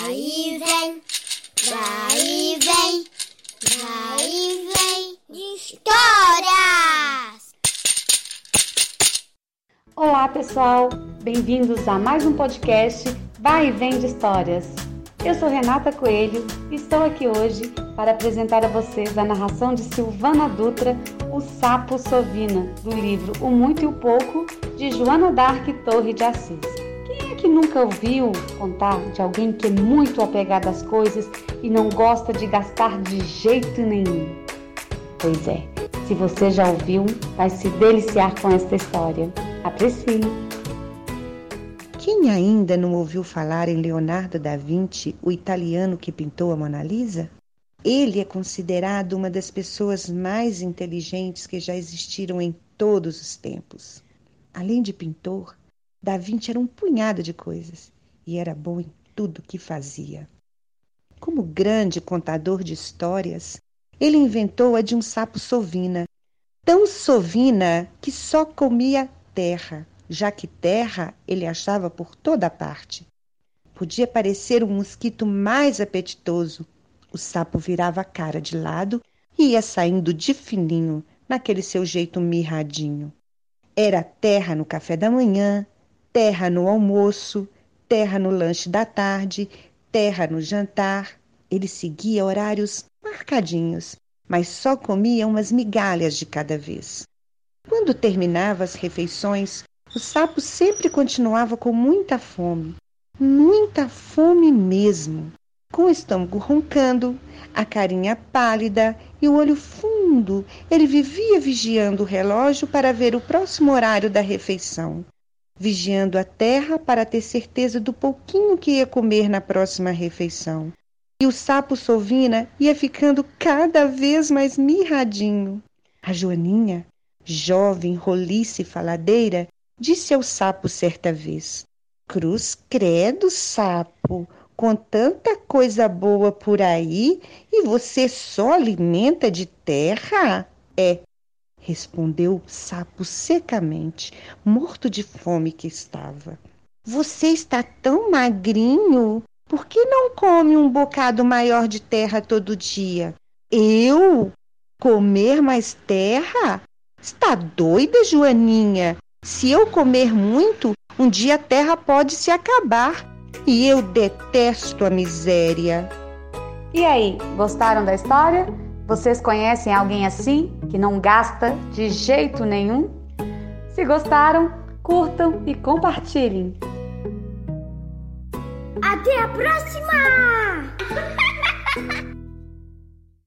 Vai vem, vai e vem, vai e vem de histórias! Olá pessoal, bem-vindos a mais um podcast Vai e Vem de Histórias. Eu sou Renata Coelho e estou aqui hoje para apresentar a vocês a narração de Silvana Dutra, O Sapo Sovina, do livro O Muito e o Pouco, de Joana Dark Torre de Assis. Que nunca ouviu contar de alguém que é muito apegado às coisas e não gosta de gastar de jeito nenhum? Pois é, se você já ouviu, vai se deliciar com esta história. Aprecie! Quem ainda não ouviu falar em Leonardo da Vinci, o italiano que pintou a Mona Lisa? Ele é considerado uma das pessoas mais inteligentes que já existiram em todos os tempos. Além de pintor, Da Vinci era um punhado de coisas e era bom em tudo que fazia. Como grande contador de histórias, ele inventou a de um sapo sovina, tão sovina que só comia terra, já que terra ele achava por toda parte. Podia parecer um mosquito mais apetitoso. O sapo virava a cara de lado e ia saindo de fininho, naquele seu jeito mirradinho. Era terra no café da manhã, terra no almoço, terra no lanche da tarde, terra no jantar. Ele seguia horários marcadinhos, mas só comia umas migalhas de cada vez. Quando terminava as refeições, o sapo sempre continuava com muita fome, muita fome mesmo, com o estômago roncando, a carinha pálida e o olho fundo. Ele vivia vigiando o relógio para ver o próximo horário da refeição, vigiando a terra para ter certeza do pouquinho que ia comer na próxima refeição. E o sapo Sovina ia ficando cada vez mais mirradinho. A Joaninha, jovem, roliça e faladeira, disse ao sapo certa vez: Cruz credo, sapo, com tanta coisa boa por aí e você só alimenta de terra? É, respondeu o sapo secamente, morto de fome que estava. Você está tão magrinho, por que não come um bocado maior de terra todo dia? Eu? Comer mais terra? Está doida, Joaninha? Se eu comer muito, um dia a terra pode se acabar. E eu detesto a miséria. E aí, gostaram da história? Vocês conhecem alguém assim, que não gasta de jeito nenhum? Se gostaram, curtam e compartilhem. Até a próxima!